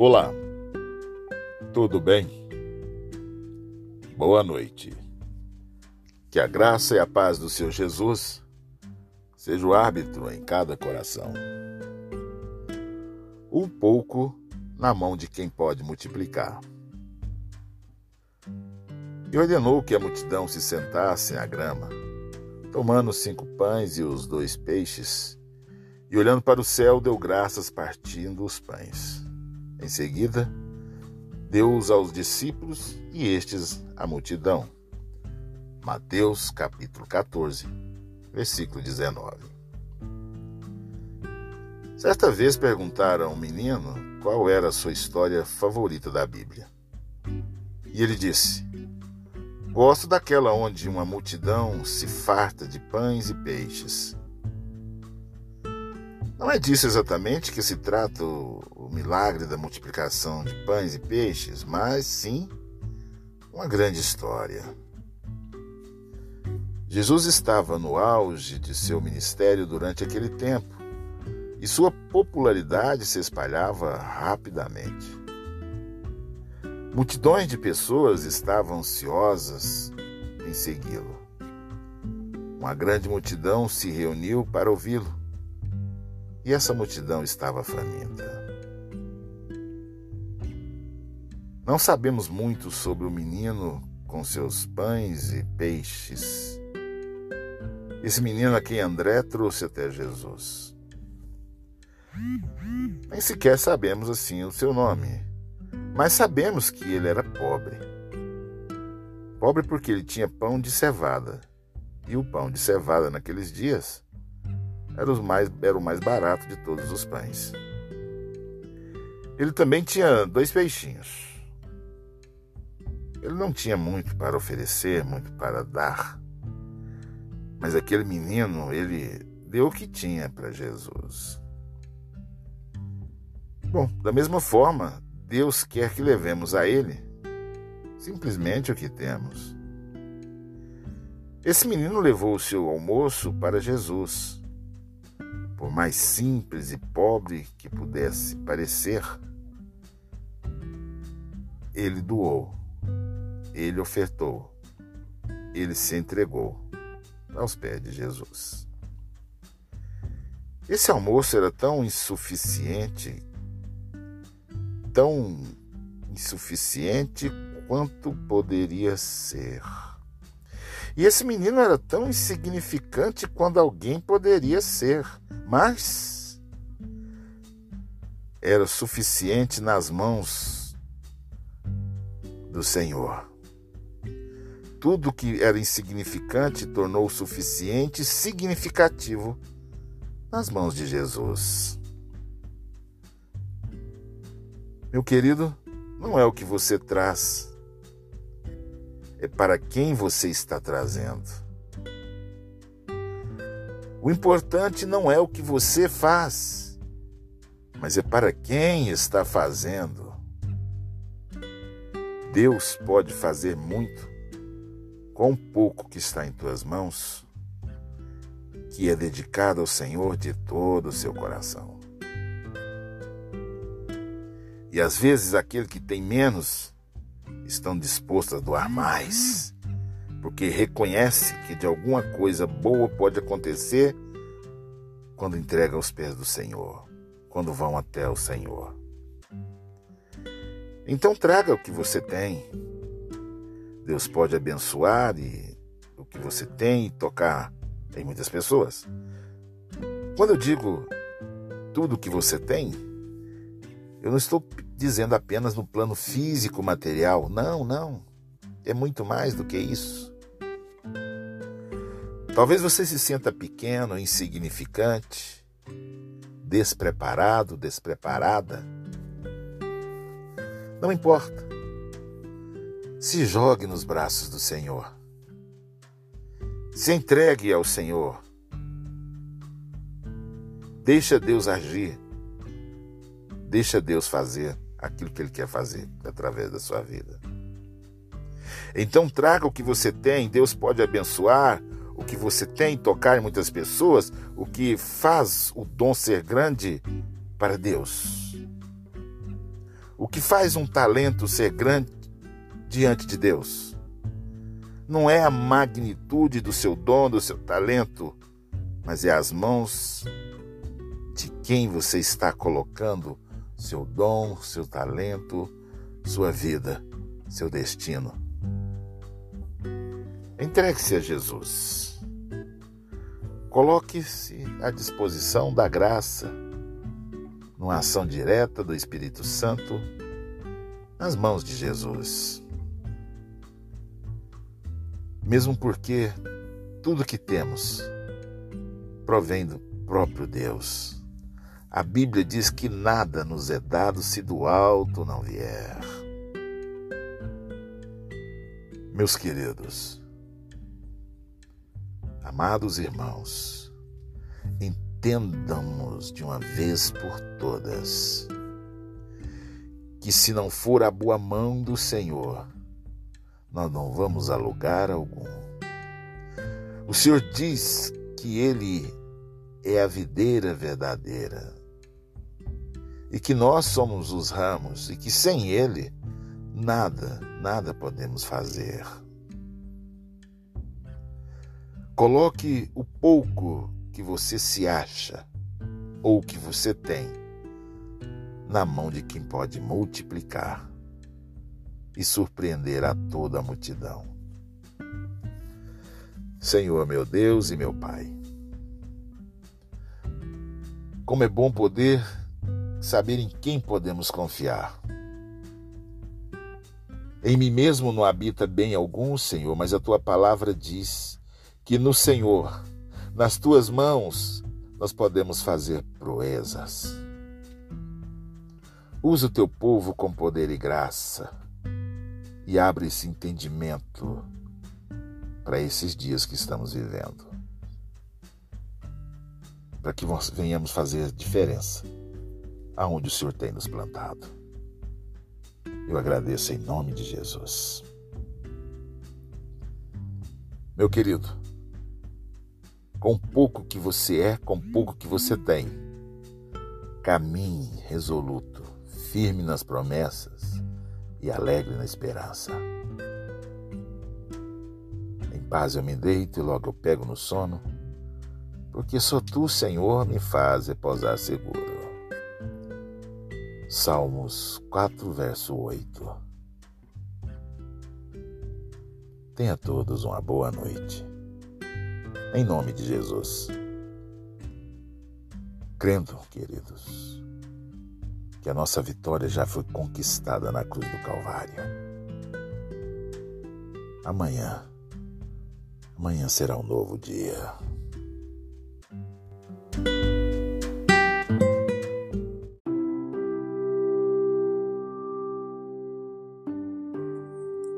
Olá, tudo bem? Boa noite. Que a graça e a paz do Senhor Jesus seja o árbitro em cada coração. Um pouco na mão de quem pode multiplicar. E ordenou que a multidão se sentasse à grama, tomando cinco pães e os dois peixes, e olhando para o céu, deu graças partindo os pães em seguida, deu-os aos discípulos e estes à multidão. Mateus capítulo 14, versículo 19. Certa vez perguntaram ao menino qual era a sua história favorita da Bíblia. E ele disse: Gosto daquela onde uma multidão se farta de pães e peixes não é disso exatamente que se trata o milagre da multiplicação de pães e peixes, mas sim uma grande história. Jesus estava no auge de seu ministério durante aquele tempo e sua popularidade se espalhava rapidamente. Multidões de pessoas estavam ansiosas em segui-lo. Uma grande multidão se reuniu para ouvi-lo e essa multidão estava faminta. Não sabemos muito sobre o menino com seus pães e peixes. Esse menino a quem André trouxe até Jesus. Nem sequer sabemos assim o seu nome, mas sabemos que ele era pobre. Pobre porque ele tinha pão de cevada, e o pão de cevada naqueles dias era, o mais, era o mais barato de todos os pães. Ele também tinha dois peixinhos. Ele não tinha muito para oferecer, muito para dar. Mas aquele menino, ele deu o que tinha para Jesus. Bom, da mesma forma, Deus quer que levemos a Ele simplesmente o que temos. Esse menino levou o seu almoço para Jesus por mais simples e pobre que pudesse parecer, ele doou, ele ofertou, ele se entregou aos pés de Jesus. Esse almoço era tão insuficiente, tão insuficiente quanto poderia ser. E esse menino era tão insignificante quanto alguém poderia ser, mas era suficiente nas mãos do Senhor. Tudo que era insignificante tornou suficiente significativo nas mãos de Jesus. Meu querido, não é o que você traz é para quem você está trazendo. O importante não é o que você faz, mas é para quem está fazendo. Deus pode fazer muito com o pouco que está em tuas mãos, que é dedicado ao Senhor de todo o seu coração. E às vezes aquele que tem menos estão dispostas a doar mais, porque reconhece que de alguma coisa boa pode acontecer quando entrega aos pés do Senhor, quando vão até o Senhor. Então traga o que você tem. Deus pode abençoar e o que você tem e tocar em muitas pessoas. Quando eu digo tudo o que você tem, eu não estou dizendo apenas no plano físico material. Não, não. É muito mais do que isso. Talvez você se sinta pequeno, insignificante, despreparado, despreparada. Não importa. Se jogue nos braços do Senhor. Se entregue ao Senhor. Deixa Deus agir. Deixa Deus fazer aquilo que Ele quer fazer através da sua vida. Então traga o que você tem, Deus pode abençoar o que você tem, tocar em muitas pessoas, o que faz o dom ser grande para Deus. O que faz um talento ser grande diante de Deus? Não é a magnitude do seu dom, do seu talento, mas é as mãos de quem você está colocando seu dom, seu talento, sua vida, seu destino. Entregue-se a Jesus. Coloque-se à disposição da graça, numa ação direta do Espírito Santo, nas mãos de Jesus. Mesmo porque tudo que temos provém do próprio Deus. A Bíblia diz que nada nos é dado se do alto não vier. Meus queridos, amados irmãos, entendamos de uma vez por todas que se não for a boa mão do Senhor, nós não vamos a lugar algum. O Senhor diz que Ele é a videira verdadeira e que nós somos os ramos e que sem Ele nada, nada podemos fazer. Coloque o pouco que você se acha ou que você tem na mão de quem pode multiplicar e surpreender a toda a multidão. Senhor, meu Deus e meu Pai, como é bom poder saber em quem podemos confiar. Em mim mesmo não habita bem algum, Senhor, mas a tua palavra diz que no Senhor, nas tuas mãos, nós podemos fazer proezas. Usa o teu povo com poder e graça e abre esse entendimento para esses dias que estamos vivendo. Para que venhamos fazer diferença aonde o Senhor tem nos plantado. Eu agradeço em nome de Jesus. Meu querido, com pouco que você é, com pouco que você tem, caminhe resoluto, firme nas promessas e alegre na esperança. Em paz eu me deito e logo eu pego no sono, porque só tu, Senhor, me faz repousar seguro. Salmos 4, verso 8. Tenha todos uma boa noite. Em nome de Jesus. Crendo, queridos, que a nossa vitória já foi conquistada na cruz do Calvário. Amanhã, amanhã será um novo dia.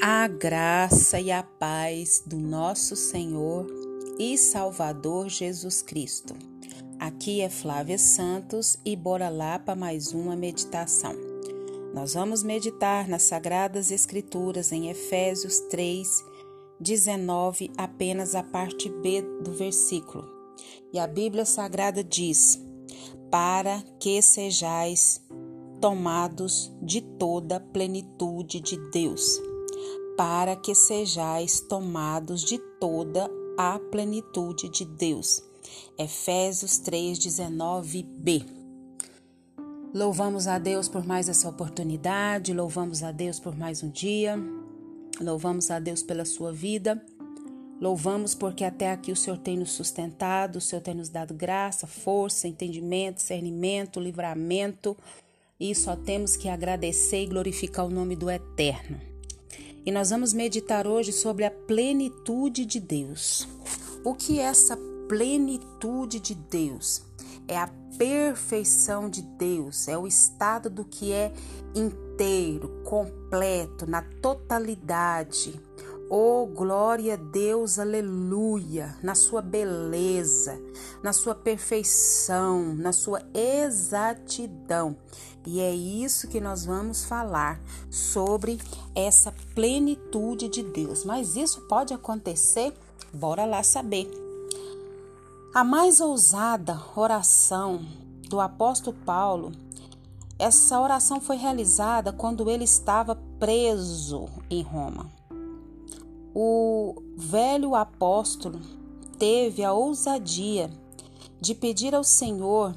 A graça e a paz do nosso Senhor e Salvador Jesus Cristo. Aqui é Flávia Santos e bora lá para mais uma meditação. Nós vamos meditar nas Sagradas Escrituras em Efésios 3, 19, apenas a parte B do versículo. E a Bíblia Sagrada diz: Para que sejais tomados de toda a plenitude de Deus para que sejais tomados de toda a plenitude de Deus. Efésios 3:19b. Louvamos a Deus por mais essa oportunidade, louvamos a Deus por mais um dia. Louvamos a Deus pela sua vida. Louvamos porque até aqui o Senhor tem nos sustentado, o Senhor tem nos dado graça, força, entendimento, discernimento, livramento. E só temos que agradecer e glorificar o nome do Eterno. E nós vamos meditar hoje sobre a plenitude de Deus. O que é essa plenitude de Deus? É a perfeição de Deus, é o estado do que é inteiro, completo, na totalidade. Oh, glória a Deus, aleluia, na sua beleza, na sua perfeição, na sua exatidão. E é isso que nós vamos falar sobre essa plenitude de Deus. Mas isso pode acontecer? Bora lá saber. A mais ousada oração do apóstolo Paulo essa oração foi realizada quando ele estava preso em Roma. O velho apóstolo teve a ousadia de pedir ao Senhor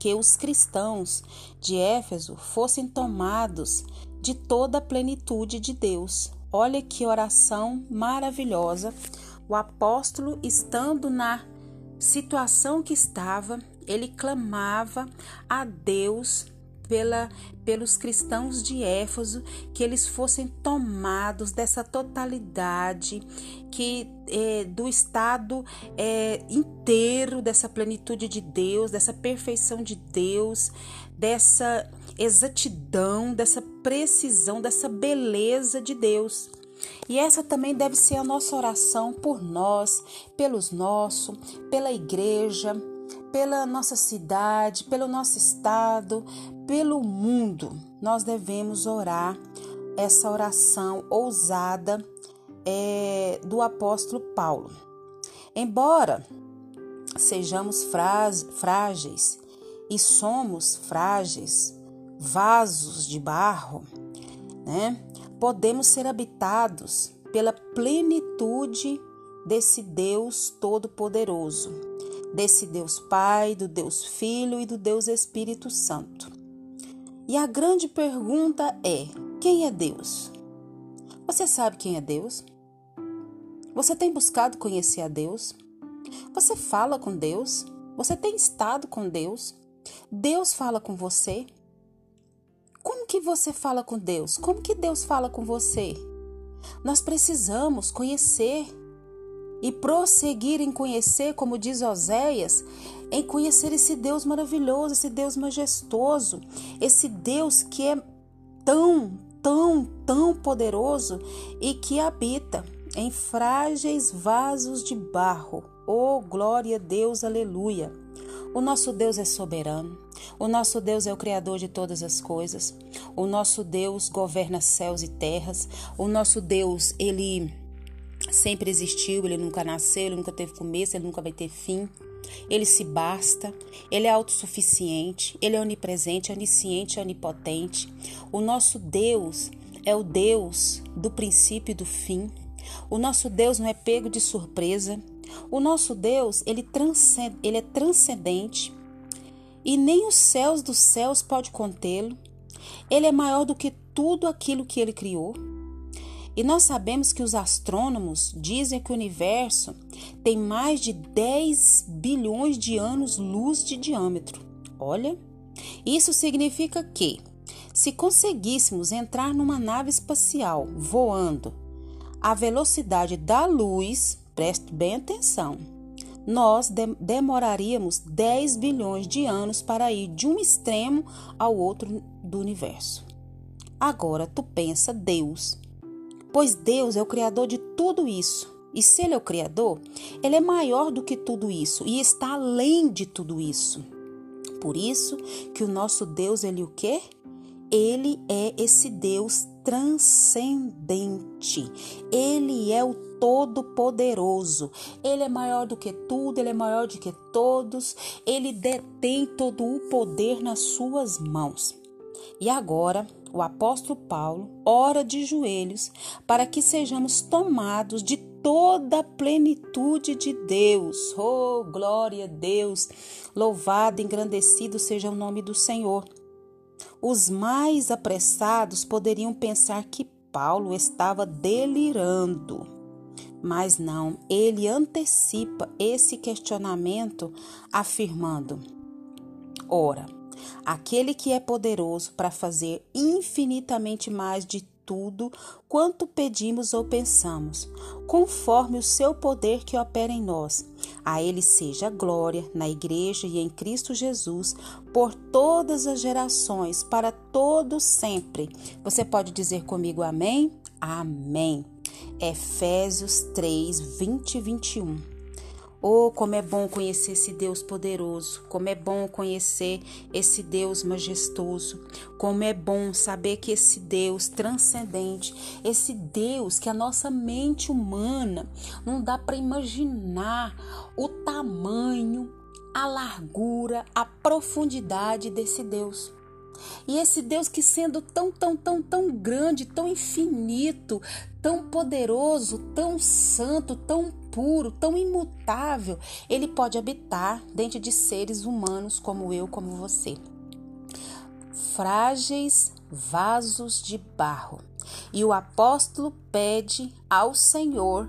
que os cristãos de Éfeso fossem tomados de toda a plenitude de Deus. Olha que oração maravilhosa. O apóstolo, estando na situação que estava, ele clamava a Deus pela, pelos cristãos de Éfeso, que eles fossem tomados dessa totalidade, que é, do estado é, inteiro dessa plenitude de Deus, dessa perfeição de Deus, dessa exatidão, dessa precisão, dessa beleza de Deus. E essa também deve ser a nossa oração por nós, pelos nossos, pela igreja, pela nossa cidade, pelo nosso estado, pelo mundo. Nós devemos orar essa oração ousada é, do apóstolo Paulo. Embora sejamos frágeis e somos frágeis, vasos de barro, né? Podemos ser habitados pela plenitude desse Deus Todo-Poderoso desse Deus Pai, do Deus Filho e do Deus Espírito Santo. E a grande pergunta é: quem é Deus? Você sabe quem é Deus? Você tem buscado conhecer a Deus? Você fala com Deus? Você tem estado com Deus? Deus fala com você? Como que você fala com Deus? Como que Deus fala com você? Nós precisamos conhecer e prosseguir em conhecer, como diz Oséias, em conhecer esse Deus maravilhoso, esse Deus majestoso, esse Deus que é tão, tão, tão poderoso e que habita em frágeis vasos de barro. Oh, glória a Deus, aleluia! O nosso Deus é soberano. O nosso Deus é o Criador de todas as coisas. O nosso Deus governa céus e terras. O nosso Deus, ele sempre existiu, ele nunca nasceu, ele nunca teve começo, ele nunca vai ter fim. Ele se basta, ele é autossuficiente, ele é onipresente, onisciente, onipotente. O nosso Deus é o Deus do princípio e do fim. O nosso Deus não é pego de surpresa. O nosso Deus, ele, transcende, ele é transcendente e nem os céus dos céus pode contê-lo. Ele é maior do que tudo aquilo que ele criou. E nós sabemos que os astrônomos dizem que o universo tem mais de 10 bilhões de anos-luz de diâmetro. Olha, isso significa que, se conseguíssemos entrar numa nave espacial voando à velocidade da luz, preste bem atenção, nós de demoraríamos 10 bilhões de anos para ir de um extremo ao outro do universo. Agora tu pensa Deus pois Deus é o Criador de tudo isso. E se Ele é o Criador, Ele é maior do que tudo isso e está além de tudo isso. Por isso que o nosso Deus, Ele o quê? Ele é esse Deus transcendente. Ele é o Todo-Poderoso. Ele é maior do que tudo, ele é maior do que todos. Ele detém todo o poder nas suas mãos. E agora, o apóstolo Paulo ora de joelhos para que sejamos tomados de toda a plenitude de Deus. Oh, glória a Deus! Louvado, engrandecido seja o nome do Senhor. Os mais apressados poderiam pensar que Paulo estava delirando. Mas não, ele antecipa esse questionamento afirmando: Ora, aquele que é poderoso para fazer infinitamente mais de tudo quanto pedimos ou pensamos, conforme o seu poder que opera em nós. A Ele seja glória na Igreja e em Cristo Jesus por todas as gerações, para todos sempre. Você pode dizer comigo amém? Amém. Efésios 3, 20 e 21. Oh, como é bom conhecer esse Deus poderoso, como é bom conhecer esse Deus majestoso, como é bom saber que esse Deus transcendente, esse Deus que a nossa mente humana não dá para imaginar o tamanho, a largura, a profundidade desse Deus. E esse Deus que sendo tão, tão, tão, tão grande, tão infinito, tão poderoso, tão santo, tão puro, tão imutável, ele pode habitar dentro de seres humanos como eu, como você. Frágeis vasos de barro. E o apóstolo pede ao Senhor,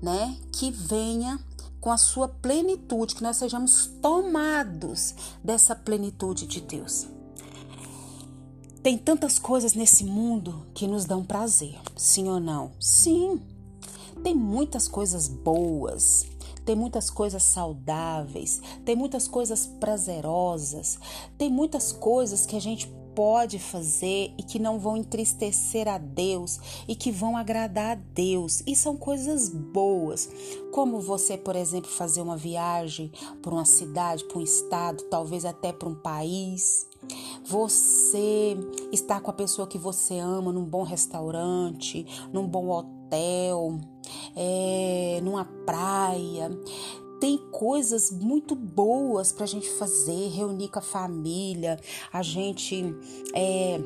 né, que venha com a sua plenitude, que nós sejamos tomados dessa plenitude de Deus. Tem tantas coisas nesse mundo que nos dão prazer, sim ou não? Sim. Tem muitas coisas boas, tem muitas coisas saudáveis, tem muitas coisas prazerosas, tem muitas coisas que a gente pode fazer e que não vão entristecer a Deus e que vão agradar a Deus. E são coisas boas, como você, por exemplo, fazer uma viagem para uma cidade, para um estado, talvez até para um país. Você estar com a pessoa que você ama num bom restaurante, num bom hotel, é, numa praia. Tem coisas muito boas para a gente fazer, reunir com a família, a gente é,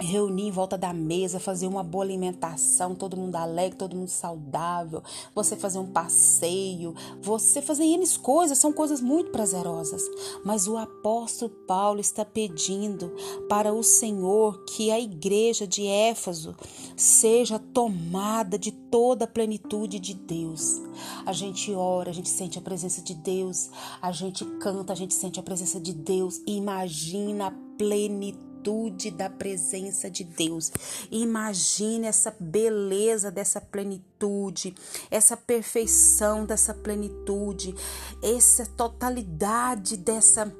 reunir em volta da mesa, fazer uma boa alimentação, todo mundo alegre, todo mundo saudável, você fazer um passeio, você fazer N coisas, são coisas muito prazerosas. Mas o apóstolo Paulo está pedindo para o Senhor que a igreja de Éfaso seja tomada de toda a plenitude de Deus. A gente ora, a gente sente a presença de Deus, a gente canta, a gente sente a presença de Deus imagina a plenitude plenitude da presença de Deus. Imagine essa beleza dessa plenitude, essa perfeição dessa plenitude, essa totalidade dessa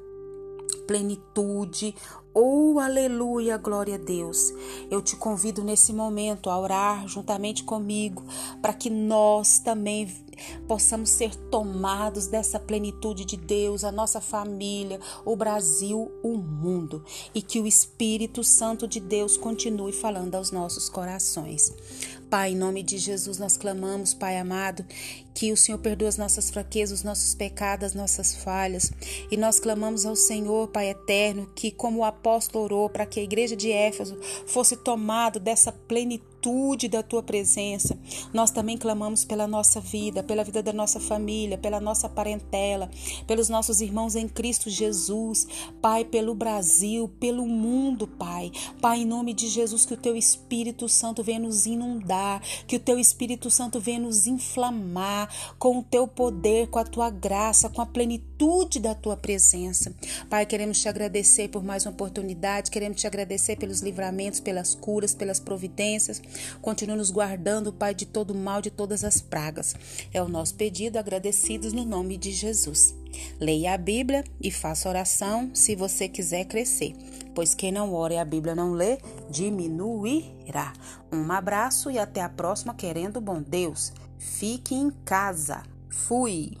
plenitude. Oh, aleluia, glória a Deus. Eu te convido nesse momento a orar juntamente comigo para que nós também possamos ser tomados dessa plenitude de Deus, a nossa família, o Brasil, o mundo, e que o Espírito Santo de Deus continue falando aos nossos corações. Pai, em nome de Jesus, nós clamamos, Pai amado, que o Senhor perdoe as nossas fraquezas, os nossos pecados, as nossas falhas. E nós clamamos ao Senhor, Pai eterno, que como o apóstolo orou para que a igreja de Éfeso fosse tomado dessa plenitude plenitude da tua presença. Nós também clamamos pela nossa vida, pela vida da nossa família, pela nossa parentela, pelos nossos irmãos em Cristo Jesus, Pai, pelo Brasil, pelo mundo, Pai. Pai, em nome de Jesus, que o teu Espírito Santo venha nos inundar, que o teu Espírito Santo venha nos inflamar com o teu poder, com a tua graça, com a plenitude da tua presença. Pai, queremos te agradecer por mais uma oportunidade, queremos te agradecer pelos livramentos, pelas curas, pelas providências. Continua nos guardando, Pai, de todo mal, de todas as pragas. É o nosso pedido, agradecidos no nome de Jesus. Leia a Bíblia e faça oração se você quiser crescer, pois quem não ora e a Bíblia não lê, diminuirá. Um abraço e até a próxima, querendo bom Deus. Fique em casa. Fui.